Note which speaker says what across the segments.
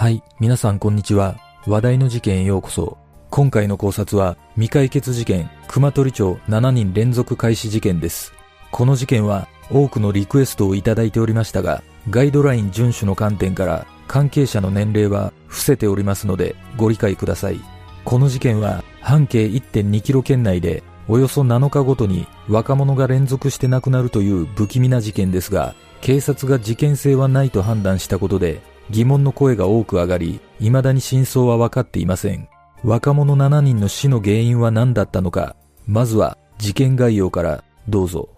Speaker 1: はい、皆さんこんにちは。話題の事件へようこそ。今回の考察は未解決事件、熊取町7人連続開始事件です。この事件は多くのリクエストをいただいておりましたが、ガイドライン遵守の観点から関係者の年齢は伏せておりますのでご理解ください。この事件は半径1.2キロ圏内でおよそ7日ごとに若者が連続して亡くなるという不気味な事件ですが、警察が事件性はないと判断したことで疑問の声が多く上がり、未だに真相は分かっていません。若者7人の死の原因は何だったのか、まずは事件概要からどうぞ。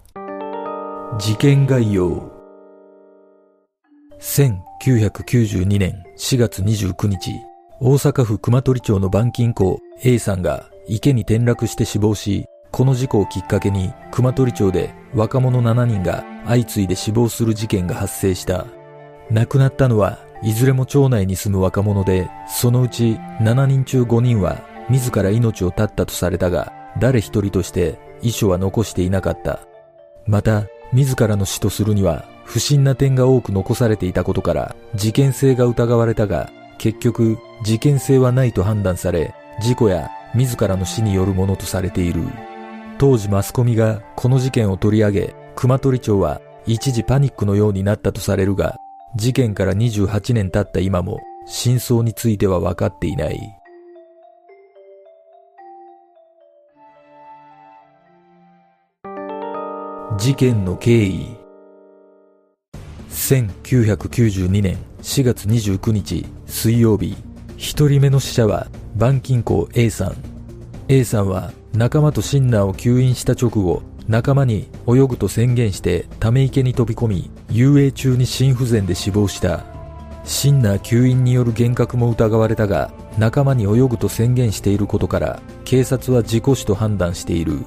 Speaker 1: 事件概要。1992年4月29日、大阪府熊取町の板金工 A さんが池に転落して死亡し、この事故をきっかけに熊取町で若者7人が相次いで死亡する事件が発生した。亡くなったのはいずれも町内に住む若者で、そのうち7人中5人は自ら命を絶ったとされたが、誰一人として遺書は残していなかった。また、自らの死とするには不審な点が多く残されていたことから事件性が疑われたが、結局事件性はないと判断され、事故や自らの死によるものとされている。当時マスコミがこの事件を取り上げ、熊取町は一時パニックのようになったとされるが、事件から28年経った今も真相については分かっていない。事件の経緯。1992年4月29日水曜日。一人目の死者は板金工 A さん。A さんは仲間とシンナーを吸引した直後仲間に泳ぐと宣言してため池に飛び込み遊泳中に心不全で死亡した。シンナー吸引による幻覚も疑われたが仲間に泳ぐと宣言していることから警察は事故死と判断している。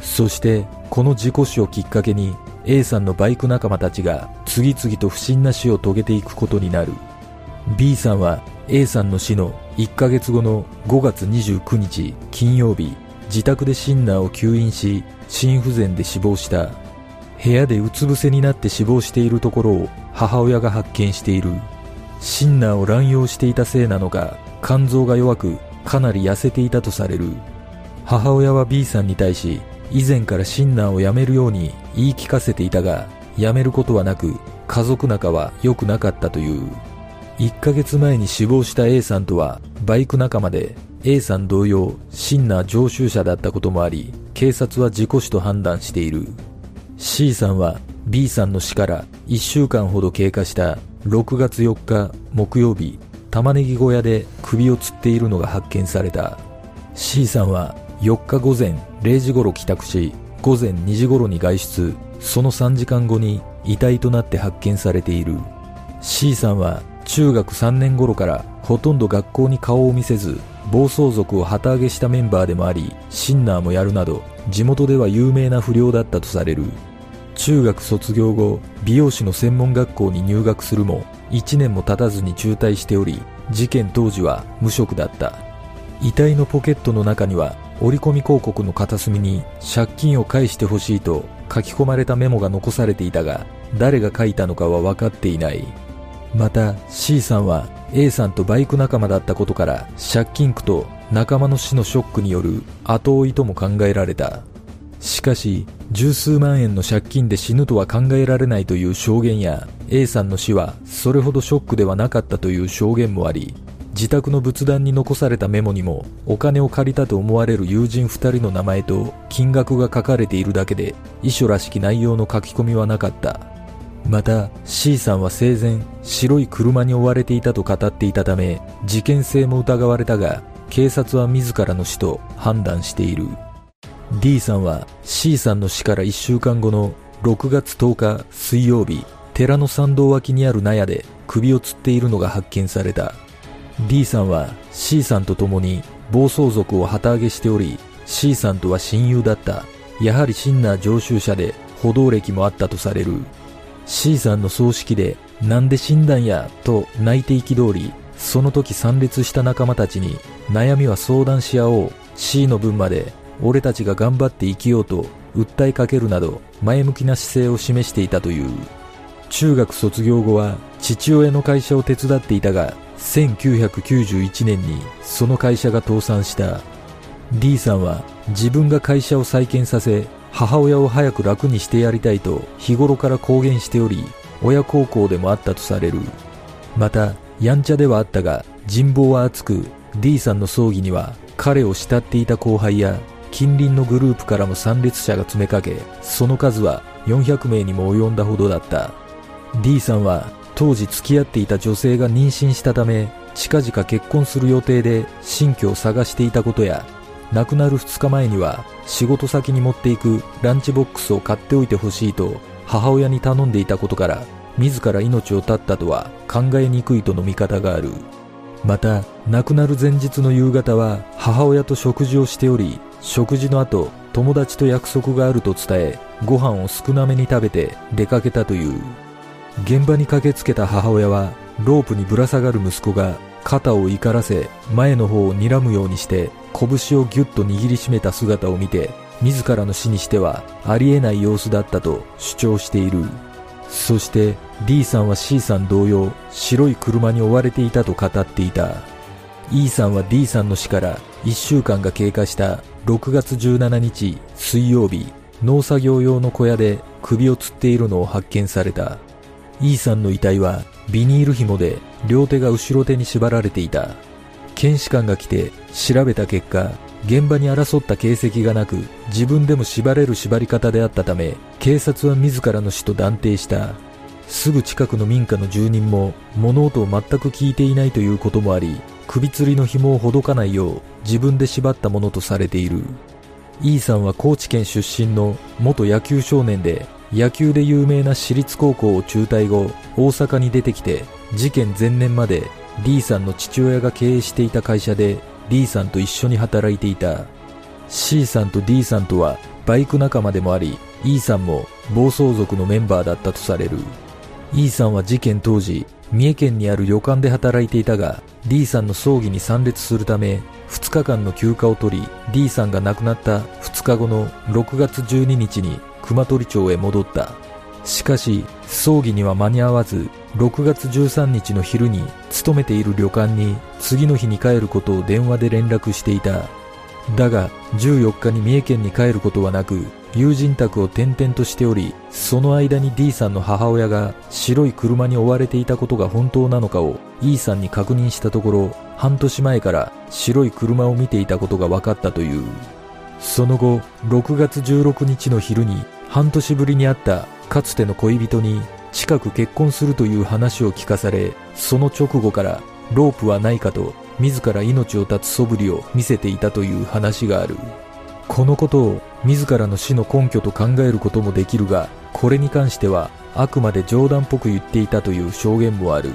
Speaker 1: そしてこの事故死をきっかけに A さんのバイク仲間たちが次々と不審な死を遂げていくことになる。B さんは A さんの死の1ヶ月後の5月29日金曜日自宅でシンナーを吸引し心不全で死亡した部屋でうつ伏せになって死亡しているところを母親が発見している。シンナーを乱用していたせいなのか肝臓が弱くかなり痩せていたとされる。母親は B さんに対し以前からシンナーをやめるように言い聞かせていたがやめることはなく家族仲は良くなかったという。1ヶ月前に死亡した A さんとはバイク仲間で A さん同様シンナー常習者だったこともあり警察は事故死と判断している。C さんは B さんの死から1週間ほど経過した6月4日木曜日玉ねぎ小屋で首を吊っているのが発見された。C さんは4日午前0時頃帰宅し午前2時頃に外出。その3時間後に遺体となって発見されている。C さんは中学3年頃からほとんど学校に顔を見せず暴走族を旗揚げしたメンバーでもありシンナーもやるなど地元では有名な不良だったとされる。中学卒業後美容師の専門学校に入学するも1年も経たずに中退しており事件当時は無職だった。遺体のポケットの中には折り込み広告の片隅に借金を返してほしいと書き込まれたメモが残されていたが誰が書いたのかは分かっていない。また C さんは A さんとバイク仲間だったことから借金苦と仲間の死のショックによる後追いとも考えられた。しかし十数万円の借金で死ぬとは考えられないという証言や A さんの死はそれほどショックではなかったという証言もあり自宅の仏壇に残されたメモにもお金を借りたと思われる友人2人の名前と金額が書かれているだけで遺書らしき内容の書き込みはなかった。また C さんは生前白い車に追われていたと語っていたため事件性も疑われたが警察は自らの死と判断している。D さんは C さんの死から1週間後の6月10日水曜日寺の参道脇にある納屋で首を吊っているのが発見された。D さんは C さんと共に暴走族を旗揚げしており C さんとは親友だった。やはりシンナー常習者で歩道歴もあったとされる。C さんの葬式でなんで死んだんやと泣いて憤りその時参列した仲間たちに悩みは相談し合おう。C の分まで俺たちが頑張って生きようと訴えかけるなど前向きな姿勢を示していたという。中学卒業後は父親の会社を手伝っていたが1991年にその会社が倒産した。D さんは自分が会社を再建させ母親を早く楽にしてやりたいと日頃から公言しており親孝行でもあったとされる。またやんちゃではあったが人望は厚く D さんの葬儀には彼を慕っていた後輩や近隣のグループからも参列者が詰めかけその数は400名にも及んだほどだった。D さんは当時付き合っていた女性が妊娠したため近々結婚する予定で新居を探していたことや亡くなる2日前には仕事先に持っていくランチボックスを買っておいてほしいと母親に頼んでいたことから自ら命を絶ったとは考えにくいとの見方がある。また亡くなる前日の夕方は母親と食事をしており食事の後友達と約束があると伝えご飯を少なめに食べて出かけたという。現場に駆けつけた母親はロープにぶら下がる息子が肩を怒らせ前の方を睨むようにして拳をぎゅっと握りしめた姿を見て自らの死にしてはありえない様子だったと主張している。そして D さんは C さん同様白い車に追われていたと語っていた。E さんは D さんの死から1週間が経過した6月17日水曜日農作業用の小屋で首を吊っているのを発見された。E さんの遺体はビニール紐で両手が後ろ手に縛られていた。検視官が来て調べた結果現場に争った形跡がなく自分でも縛れる縛り方であったため警察は自らの死と断定した。すぐ近くの民家の住人も物音を全く聞いていないということもあり首吊りの紐をほどかないよう自分で縛ったものとされている。E さんは高知県出身の元野球少年で野球で有名な私立高校を中退後大阪に出てきて事件前年まで D さんの父親が経営していた会社で D さんと一緒に働いていた。C さんと D さんとはバイク仲間でもあり E さんも暴走族のメンバーだったとされる。E さんは事件当時三重県にある旅館で働いていたが D さんの葬儀に参列するため2日間の休暇を取り D さんが亡くなった2日後の6月12日に熊取町へ戻った。しかし葬儀には間に合わず6月13日の昼に勤めている旅館に次の日に帰ることを電話で連絡していた。だが14日に三重県に帰ることはなく友人宅を転々としておりその間に D さんの母親が白い車に追われていたことが本当なのかを E さんに確認したところ半年前から白い車を見ていたことが分かったという。その後6月16日の昼に半年ぶりに会ったかつての恋人に近く結婚するという話を聞かされその直後からロープはないかと自ら命を絶つ素振りを見せていたという話がある。このことを自らの死の根拠と考えることもできるがこれに関してはあくまで冗談っぽく言っていたという証言もある。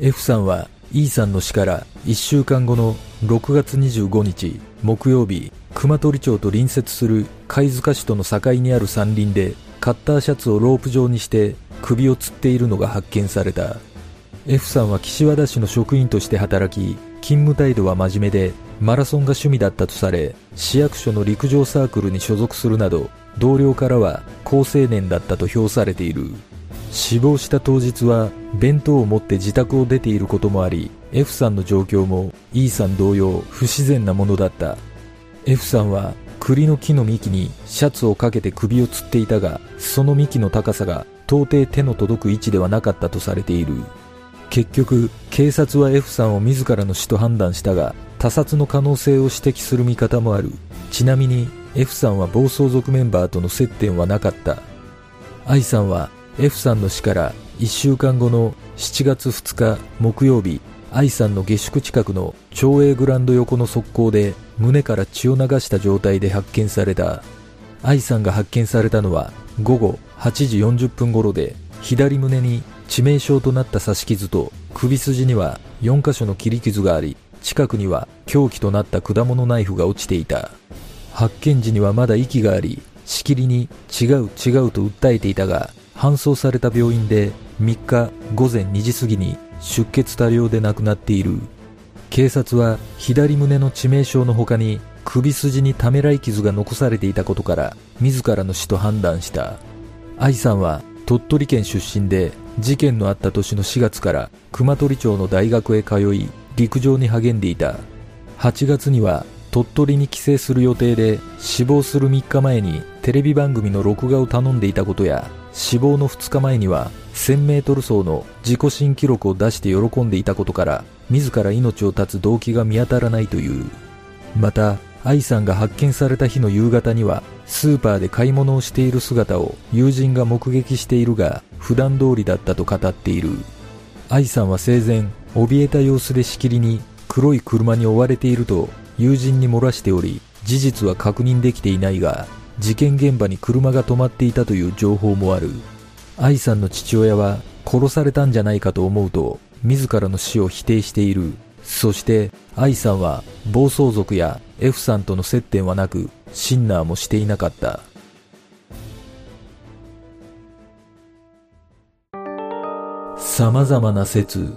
Speaker 1: F さんは E さんの死から1週間後の6月25日木曜日熊取町と隣接する貝塚市との境にある山林でカッターシャツをロープ状にして首を吊っているのが発見された。F さんは岸和田市の職員として働き勤務態度は真面目でマラソンが趣味だったとされ市役所の陸上サークルに所属するなど同僚からは好青年だったと評されている。死亡した当日は弁当を持って自宅を出ていることもあり F さんの状況も E さん同様不自然なものだった。F さんは栗の木の幹にシャツをかけて首を吊っていたがその幹の高さが到底手の届く位置ではなかったとされている。結局警察は F さんを自らの死と判断したが他殺の可能性を指摘する見方もある。ちなみに F さんは暴走族メンバーとの接点はなかった。I さんは F さんの死から1週間後の7月2日木曜日 I さんの下宿近くの町営グランド横の側溝で胸から血を流した状態で発見された。I さんが発見されたのは午後8時40分頃で左胸に致命傷となった刺し傷と首筋には4箇所の切り傷があり近くには凶器となった果物ナイフが落ちていた。発見時にはまだ息がありしきりに違う違うと訴えていたが搬送された病院で3日午前2時過ぎに出血多量で亡くなっている。警察は左胸の致命傷の他に首筋にためらい傷が残されていたことから自らの死と判断した。愛さんは鳥取県出身で事件のあった年の4月から熊取町の大学へ通い陸上に励んでいた。8月には鳥取に帰省する予定で死亡する3日前にテレビ番組の録画を頼んでいたことや死亡の2日前には 1000m 走の自己新記録を出して喜んでいたことから自ら命を絶つ動機が見当たらないという。また愛さんが発見された日の夕方にはスーパーで買い物をしている姿を友人が目撃しているが普段通りだったと語っている。愛さんは生前怯えた様子でしきりに黒い車に追われていると友人に漏らしており事実は確認できていないが事件現場に車が止まっていたという情報もある。愛さんの父親は殺されたんじゃないかと思うと自らの死を否定している。そして愛さんは暴走族や F さんとの接点はなくシンナーもしていなかった。様々な説。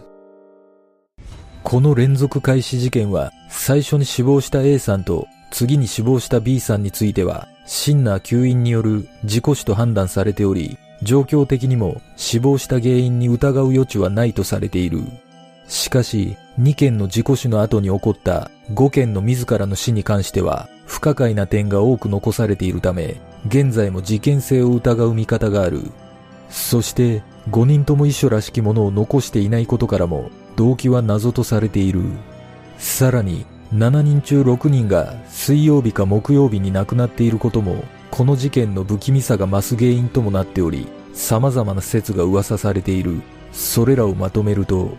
Speaker 1: この連続開始事件は最初に死亡した A さんと次に死亡した B さんについてはシンナー吸引による事故死と判断されており状況的にも死亡した原因に疑う余地はないとされている。しかし2件の事故死の後に起こった5件の自らの死に関しては不可解な点が多く残されているため現在も事件性を疑う見方がある。そして5人とも遺書らしきものを残していないことからも動機は謎とされている。さらに7人中6人が水曜日か木曜日に亡くなっていることもこの事件の不気味さが増す原因ともなっており様々な説が噂されている。それらをまとめると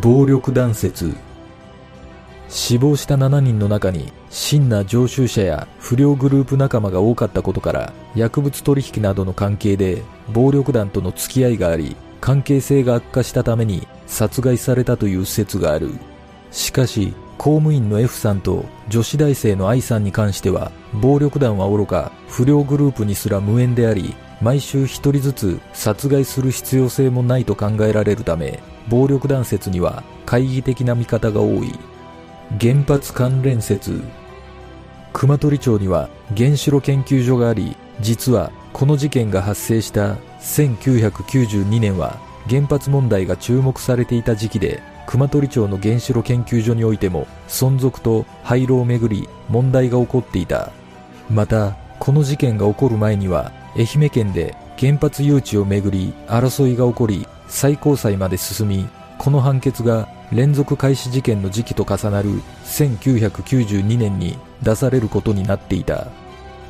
Speaker 1: 暴力団説死亡した7人の中に真な常習者や不良グループ仲間が多かったことから薬物取引などの関係で暴力団との付き合いがあり関係性が悪化したために殺害されたという説がある。しかし公務員の F さんと女子大生の I さんに関しては暴力団は愚か不良グループにすら無縁であり毎週一人ずつ殺害する必要性もないと考えられるため暴力団説には懐疑的な見方が多い。原発関連説。熊取町には原子炉研究所があり実はこの事件が発生した1992年は原発問題が注目されていた時期で熊取町の原子炉研究所においても存続と廃炉をめぐり問題が起こっていた。またこの事件が起こる前には愛媛県で原発誘致をめぐり争いが起こり最高裁まで進みこの判決が連続開始事件の時期と重なる1992年に出されることになっていた。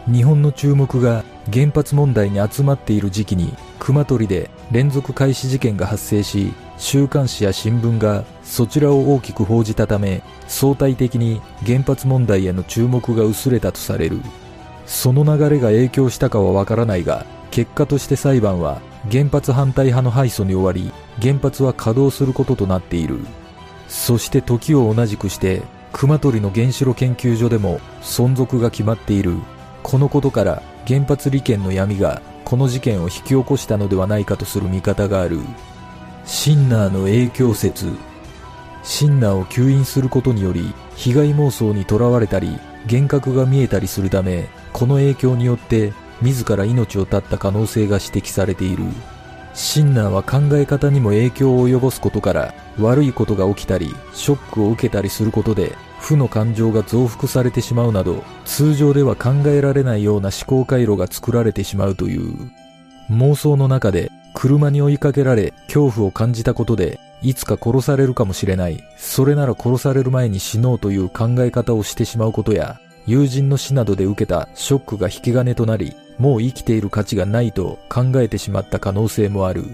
Speaker 1: 日本の注目が原発問題に集まっている時期に熊取で連続開始事件が発生し週刊誌や新聞がそちらを大きく報じたため相対的に原発問題への注目が薄れたとされる。その流れが影響したかはわからないが結果として裁判は原発反対派の敗訴に終わり原発は稼働することとなっている。そして時を同じくして熊取の原子炉研究所でも存続が決まっている。このことから原発利権の闇がこの事件を引き起こしたのではないかとする見方がある。シンナーの影響説。シンナーを吸引することにより被害妄想にとらわれたり幻覚が見えたりするためこの影響によって自ら命を絶った可能性が指摘されている。シンナーは考え方にも影響を及ぼすことから悪いことが起きたりショックを受けたりすることで負の感情が増幅されてしまうなど通常では考えられないような思考回路が作られてしまうという。妄想の中で車に追いかけられ恐怖を感じたことでいつか殺されるかもしれない。それなら殺される前に死のうという考え方をしてしまうことや、友人の死などで受けたショックが引き金となり、もう生きている価値がないと考えてしまった可能性もある。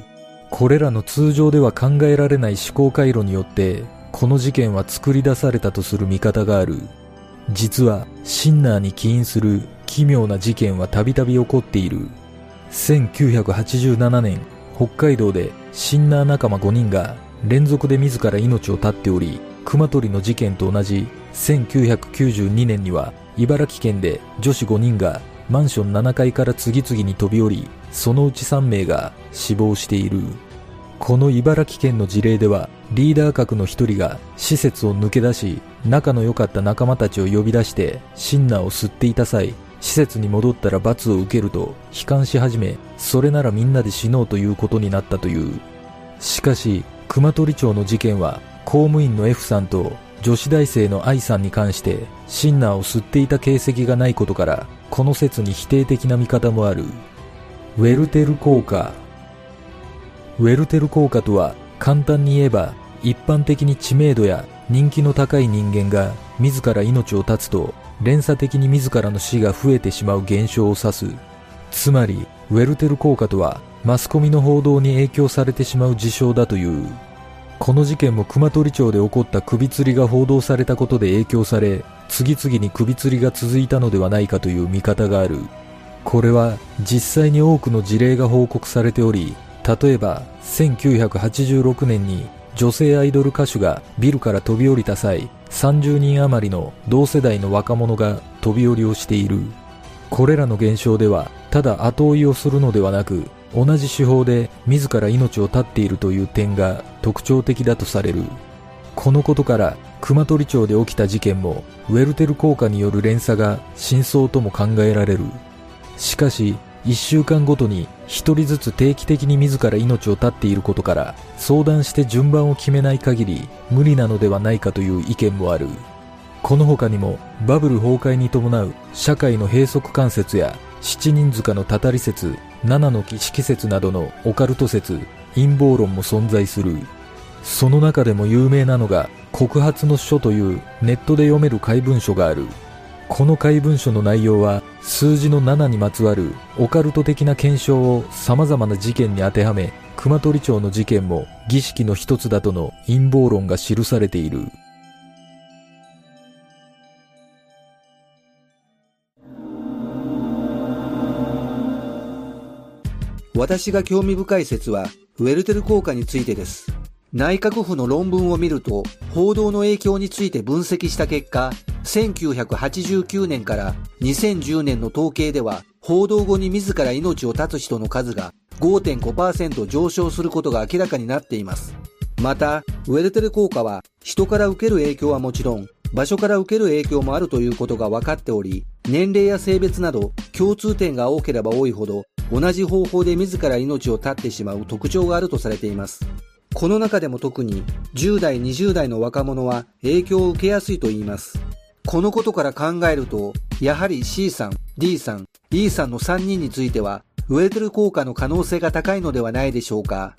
Speaker 1: これらの通常では考えられない思考回路によって、この事件は作り出されたとする見方がある。実は、シンナーに起因する奇妙な事件はたびたび起こっている。1987年、北海道でシンナー仲間5人が連続で自ら命を絶っており、熊取の事件と同じ1992年には茨城県で女子5人がマンション7階から次々に飛び降り、そのうち3名が死亡している。この茨城県の事例では、リーダー格の一人が施設を抜け出し、仲の良かった仲間たちを呼び出して、シンナーを吸っていた際、施設に戻ったら罰を受けると悲観し始め、それならみんなで死のうということになったという。しかし、熊取町の事件は、公務員の F さんと女子大生の I さんに関して、シンナーを吸っていた形跡がないことから、この説に否定的な見方もある。ウェルテル効果。ウェルテル効果とは、簡単に言えば、一般的に知名度や人気の高い人間が自ら命を絶つと連鎖的に自らの死が増えてしまう現象を指す。つまり、ウェルテル効果とは、マスコミの報道に影響されてしまう事象だという。この事件も熊取町で起こった首吊りが報道されたことで影響され、次々に首吊りが続いたのではないかという見方がある。これは実際に多くの事例が報告されており、例えば1986年に女性アイドル歌手がビルから飛び降りた際、30人余りの同世代の若者が飛び降りをしている。これらの現象では、ただ後追いをするのではなく、同じ手法で自ら命を絶っているという点が特徴的だとされる。このことから、熊取町で起きた事件も、ウェルテル効果による連鎖が真相とも考えられる。しかし、一週間ごとに一人ずつ定期的に自ら命を絶っていることから相談して順番を決めない限り無理なのではないかという意見もある。この他にもバブル崩壊に伴う社会の閉塞関節や七人塚のたたり説、七の儀式説などのオカルト説、陰謀論も存在する。その中でも有名なのが告発の書というネットで読める怪文書がある。この怪文書の内容は数字の7にまつわるオカルト的な検証を様々な事件に当てはめ、熊取町の事件も儀式の一つだとの陰謀論が記されている。
Speaker 2: 私が興味深い説は、ウェルテル効果についてです。内閣府の論文を見ると、報道の影響について分析した結果、1989年から2010年の統計では、報道後に自ら命を絶つ人の数が5.5%上昇することが明らかになっています。また、ウェルテル効果は人から受ける影響はもちろん、場所から受ける影響もあるということが分かっており、年齢や性別など共通点が多ければ多いほど、同じ方法で自ら命を絶ってしまう特徴があるとされています。この中でも特に10代、20代の若者は影響を受けやすいと言います。このことから考えると、やはり C さん、D さん、E さんの3人については、ウェルテル効果の可能性が高いのではないでしょうか。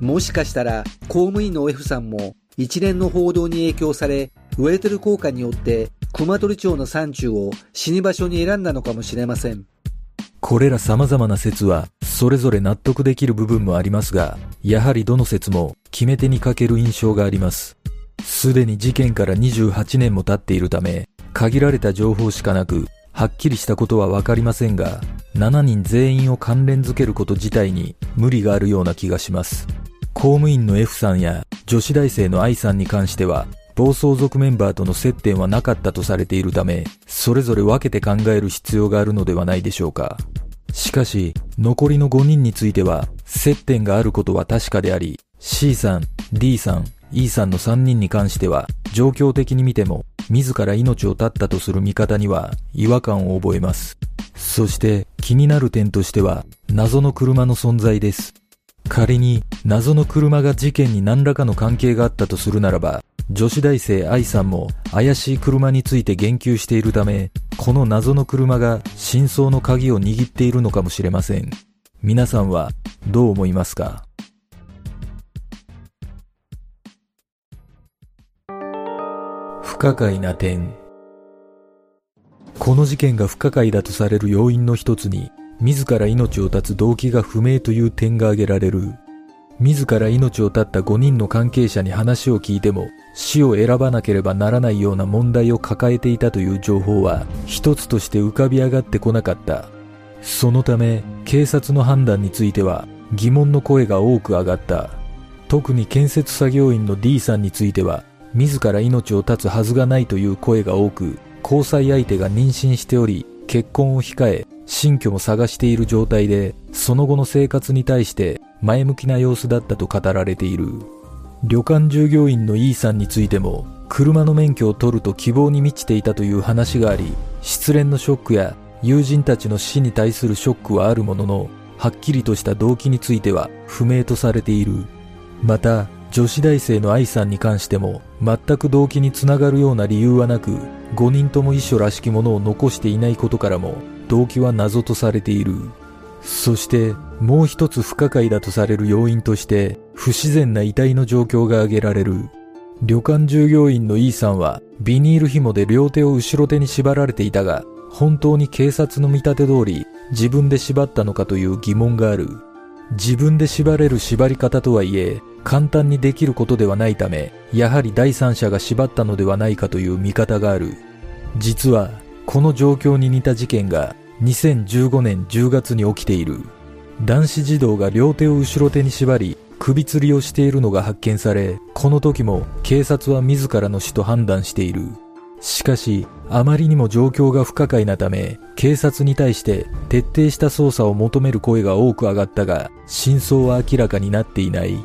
Speaker 2: もしかしたら、公務員の F さんも一連の報道に影響され、ウェルテル効果によって熊取町の山中を死に場所に選んだのかもしれません。
Speaker 1: これら様々な説は、それぞれ納得できる部分もありますが、やはりどの説も決め手に欠ける印象があります。すでに事件から28年も経っているため、限られた情報しかなく、はっきりしたことはわかりませんが、7人全員を関連づけること自体に無理があるような気がします。公務員の F さんや女子大生の I さんに関しては、暴走族メンバーとの接点はなかったとされているため、それぞれ分けて考える必要があるのではないでしょうか。しかし、残りの5人については、接点があることは確かであり、C さん、D さん、E さんの3人に関しては、状況的に見ても、自ら命を絶ったとする見方には違和感を覚えます。そして気になる点としては、謎の車の存在です。仮に謎の車が事件に何らかの関係があったとするならば、女子大生愛さんも怪しい車について言及しているため、この謎の車が真相の鍵を握っているのかもしれません。皆さんはどう思いますか？不可解な点。この事件が不可解だとされる要因の一つに、自ら命を絶つ動機が不明という点が挙げられる。自ら命を絶った5人の関係者に話を聞いても死を選ばなければならないような問題を抱えていたという情報は一つとして浮かび上がってこなかった。そのため警察の判断については疑問の声が多く上がった。特に建設作業員の D さんについては自ら命を絶つはずがないという声が多く交際相手が妊娠しており結婚を控え新居も探している状態でその後の生活に対して前向きな様子だったと語られている。旅館従業員の E さんについても車の免許を取ると希望に満ちていたという話があり失恋のショックや友人たちの死に対するショックはあるもののはっきりとした動機については不明とされている。また女子大生の愛さんに関しても全く動機につながるような理由はなく5人とも遺書らしきものを残していないことからも動機は謎とされている。そしてもう一つ不可解だとされる要因として不自然な遺体の状況が挙げられる。旅館従業員の E さんはビニール紐で両手を後ろ手に縛られていたが本当に警察の見立て通り自分で縛ったのかという疑問がある。自分で縛れる縛り方とはいえ簡単にできることではないためやはり第三者が縛ったのではないかという見方がある。実はこの状況に似た事件が2015年10月に起きている。男子児童が両手を後ろ手に縛り首吊りをしているのが発見されこの時も警察は自らの死と判断している。しかしあまりにも状況が不可解なため警察に対して徹底した捜査を求める声が多く上がったが真相は明らかになっていない。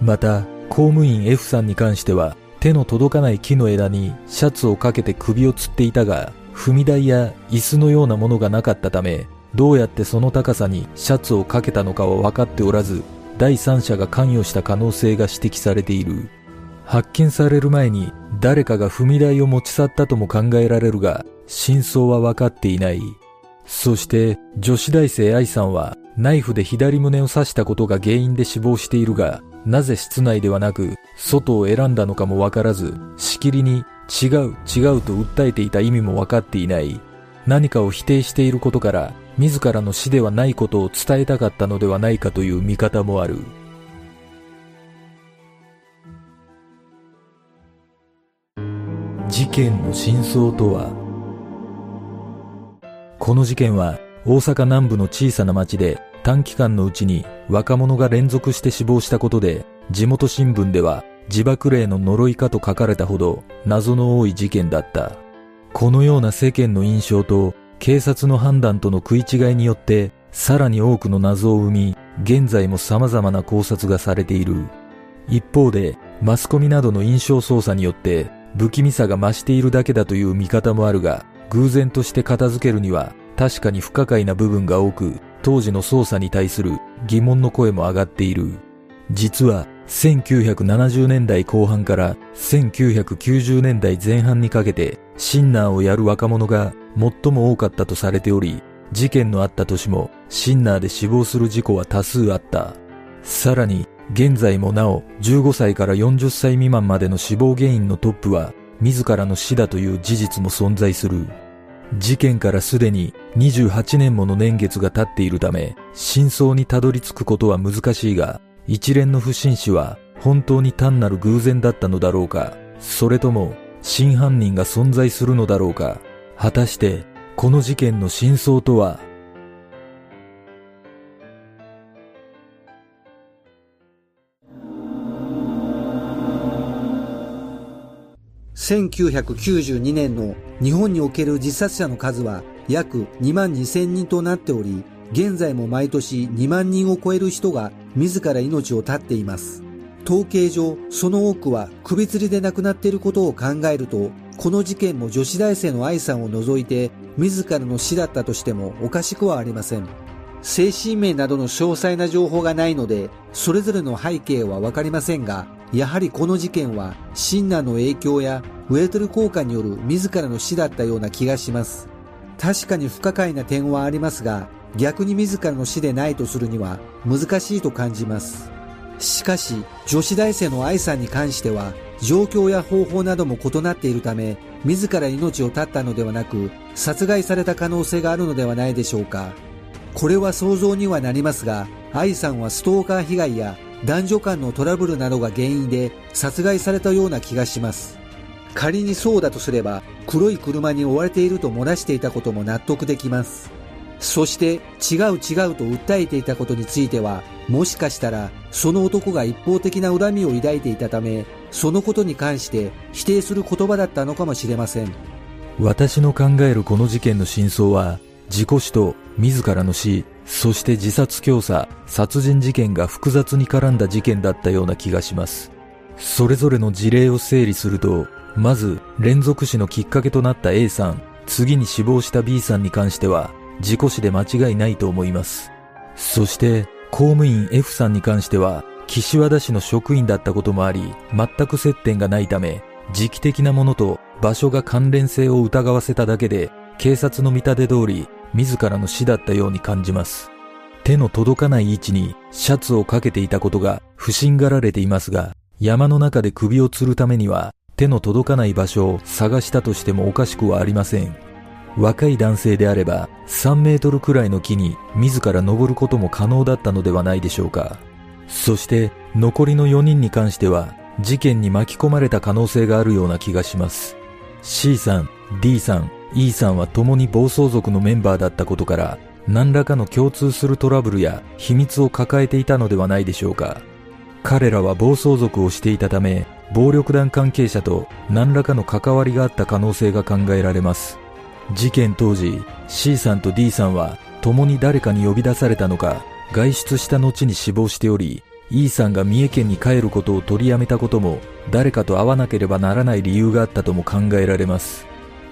Speaker 1: また公務員 F さんに関しては手の届かない木の枝にシャツをかけて首を吊っていたが踏み台や椅子のようなものがなかったためどうやってその高さにシャツをかけたのかは分かっておらず第三者が関与した可能性が指摘されている。発見される前に誰かが踏み台を持ち去ったとも考えられるが真相は分かっていない。そして女子大生愛さんはナイフで左胸を刺したことが原因で死亡しているがなぜ室内ではなく外を選んだのかもわからずしきりに違う違うと訴えていた意味も分かっていない。何かを否定していることから自らの死ではないことを伝えたかったのではないかという見方もある事件の真相とは？この事件は大阪南部の小さな町で短期間のうちに若者が連続して死亡したことで地元新聞では自爆霊の呪いかと書かれたほど謎の多い事件だった。このような世間の印象と警察の判断との食い違いによってさらに多くの謎を生み、現在も様々な考察がされている。一方で、マスコミなどの印象操作によって不気味さが増しているだけだという見方もあるが、偶然として片付けるには確かに不可解な部分が多く、当時の捜査に対する疑問の声も上がっている。実は1970年代後半から1990年代前半にかけてシンナーをやる若者が最も多かったとされており、事件のあった年もシンナーで死亡する事故は多数あった。さらに現在もなお15歳から40歳未満までの死亡原因のトップは自らの死だという事実も存在する。事件からすでに28年もの年月が経っているため、真相にたどり着くことは難しいが、一連の不審死は本当に単なる偶然だったのだろうか、それとも真犯人が存在するのだろうか、果たしてこの事件の真相とは
Speaker 2: ？1992年の日本における自殺者の数は約2万2000人となっており、現在も毎年2万人を超える人が自ら命を絶っています。統計上、その多くは首吊りで亡くなっていることを考えると、この事件も女子大生の愛さんを除いて自らの死だったとしてもおかしくはありません。精神面などの詳細な情報がないので、それぞれの背景はわかりませんが、やはりこの事件は、シンナーの影響やウェートル効果による自らの死だったような気がします。確かに不可解な点はありますが、逆に自らの死でないとするには難しいと感じます。しかし、女子大生の愛さんに関しては、状況や方法なども異なっているため、自ら命を絶ったのではなく、殺害された可能性があるのではないでしょうか。これは想像にはなりますが、愛さんはストーカー被害や男女間のトラブルなどが原因で殺害されたような気がします。仮にそうだとすれば、黒い車に追われていると漏らしていたことも納得できます。そして違う違うと訴えていたことについては、もしかしたらその男が一方的な恨みを抱いていたため、そのことに関して否定する言葉だったのかもしれません。
Speaker 1: 私の考えるこの事件の真相は、事故死と自らの死、そして自殺教唆、殺人事件が複雑に絡んだ事件だったような気がします。それぞれの事例を整理すると、まず連続死のきっかけとなった A さん、次に死亡した B さんに関しては、事故死で間違いないと思います。そして、公務員 F さんに関しては、岸和田市の職員だったこともあり、全く接点がないため、時期的なものと場所が関連性を疑わせただけで、警察の見立て通り、自らの死だったように感じます。手の届かない位置にシャツをかけていたことが不審がられていますが、山の中で首を吊るためには手の届かない場所を探したとしてもおかしくはありません。若い男性であれば3メートルくらいの木に自ら登ることも可能だったのではないでしょうか。そして残りの4人に関しては事件に巻き込まれた可能性があるような気がします。C さん、D さん、E さんは共に暴走族のメンバーだったことから何らかの共通するトラブルや秘密を抱えていたのではないでしょうか。彼らは暴走族をしていたため暴力団関係者と何らかの関わりがあった可能性が考えられます。事件当時 C さんと D さんは共に誰かに呼び出されたのか外出した後に死亡しており E さんが三重県に帰ることを取りやめたことも誰かと会わなければならない理由があったとも考えられます。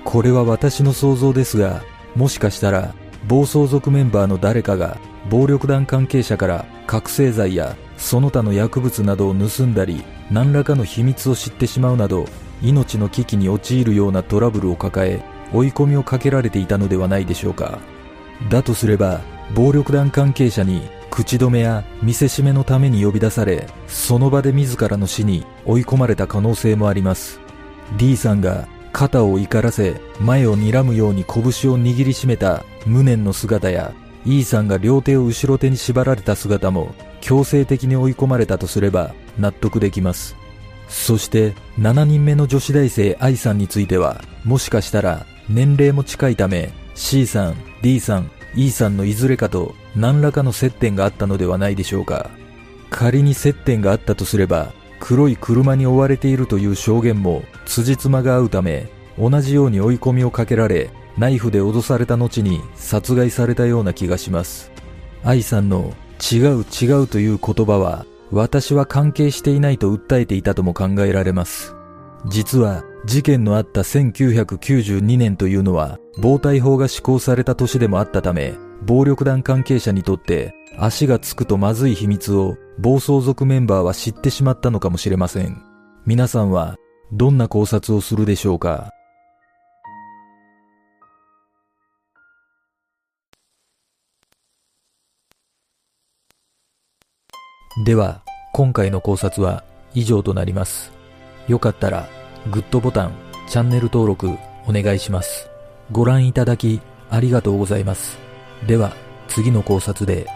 Speaker 1: これは私の想像ですがもしかしたら暴走族メンバーの誰かが暴力団関係者から覚醒剤やその他の薬物などを盗んだり何らかの秘密を知ってしまうなど命の危機に陥るようなトラブルを抱え追い込みをかけられていたのではないでしょうか。だとすれば、暴力団関係者に口止めや見せしめのために呼び出され、その場で自らの死に追い込まれた可能性もあります。D さんが肩を怒らせ、前を睨むように拳を握りしめた無念の姿や、E さんが両手を後ろ手に縛られた姿も強制的に追い込まれたとすれば納得できます。そして7人目の女子大生 I さんについては、もしかしたら年齢も近いため C さん、D さん、E さんのいずれかと何らかの接点があったのではないでしょうか。仮に接点があったとすれば、黒い車に追われているという証言も辻褄が合うため、同じように追い込みをかけられ、ナイフで脅された後に殺害されたような気がします。愛さんの違う違うという言葉は、私は関係していないと訴えていたとも考えられます。実は事件のあった1992年というのは、防体法が施行された年でもあったため、暴力団関係者にとって足がつくとまずい秘密を暴走族メンバーは知ってしまったのかもしれません。皆さんはどんな考察をするでしょうか？では、今回の考察は以上となります。よかったらグッドボタン、チャンネル登録お願いします。ご覧いただきありがとうございます。では、次の考察で